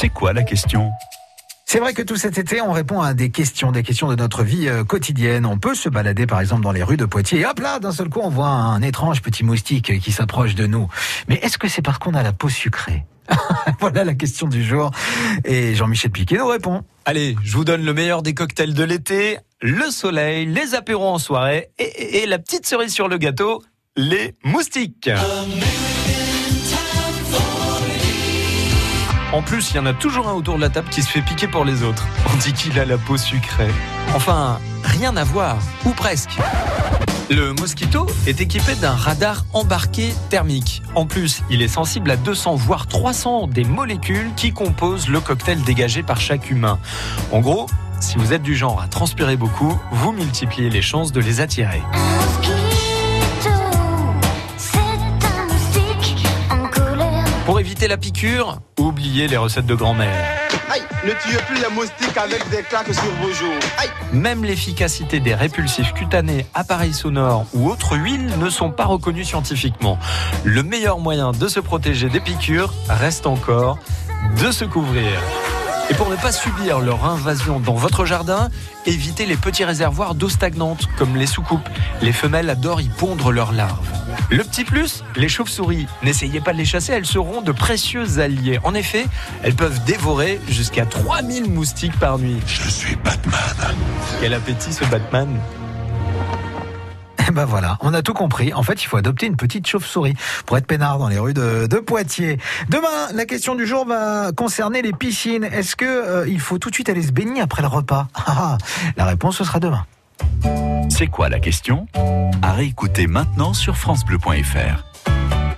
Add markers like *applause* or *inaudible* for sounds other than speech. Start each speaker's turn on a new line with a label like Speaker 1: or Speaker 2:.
Speaker 1: C'est quoi la question?
Speaker 2: C'est vrai que tout cet été, on répond à des questions, des questions de notre vie euh, quotidienne. On peut se balader, par exemple, dans les rues de Poitiers. Et hop là, d'un seul coup, on voit un étrange petit moustique qui s'approche de nous. Mais est-ce que c'est parce qu'on a la peau sucrée? *laughs* Voilà la question du jour. Et Jean-Michel Piquet nous répond.
Speaker 3: Allez, je vous donne le meilleur des cocktails de l'été. Le soleil, les apéros en soirée et, et la petite cerise sur le gâteau, les moustiques. En plus, il y en a toujours un autour de la table qui se fait piquer pour les autres. On dit qu'il a la peau sucrée. Enfin, rien à voir, ou presque. Le Mosquito est équipé d'un radar embarqué thermique. En plus, il est sensible à 200 voire 300 des molécules qui composent le cocktail dégagé par chaque humain. En gros, si vous êtes du genre à transpirer beaucoup, vous multipliez les chances de les attirer. Éviter la piqûre, oubliez les recettes de grand-mère.
Speaker 4: Aïe, ne tuez plus les moustiques avec des claques sur vos joues. Aïe.
Speaker 3: Même l'efficacité des répulsifs cutanés, appareils sonores ou autres huiles ne sont pas reconnues scientifiquement. Le meilleur moyen de se protéger des piqûres reste encore de se couvrir. Et pour ne pas subir leur invasion dans votre jardin, évitez les petits réservoirs d'eau stagnante comme les soucoupes. Les femelles adorent y pondre leurs larves. Le petit plus, les chauves-souris. N'essayez pas de les chasser, elles seront de précieux alliés. En effet, elles peuvent dévorer jusqu'à 3000 moustiques par nuit.
Speaker 1: Je suis Batman.
Speaker 3: Quel appétit ce Batman
Speaker 2: ben voilà, on a tout compris. En fait, il faut adopter une petite chauve-souris pour être peinard dans les rues de, Poitiers. Demain, la question du jour va concerner les piscines. Est-ce que euh, il faut tout de suite aller se baigner après le repas? *laughs* Ah, La réponse ce sera demain.
Speaker 1: C'est quoi la question? À réécouter maintenant sur francebleu.fr.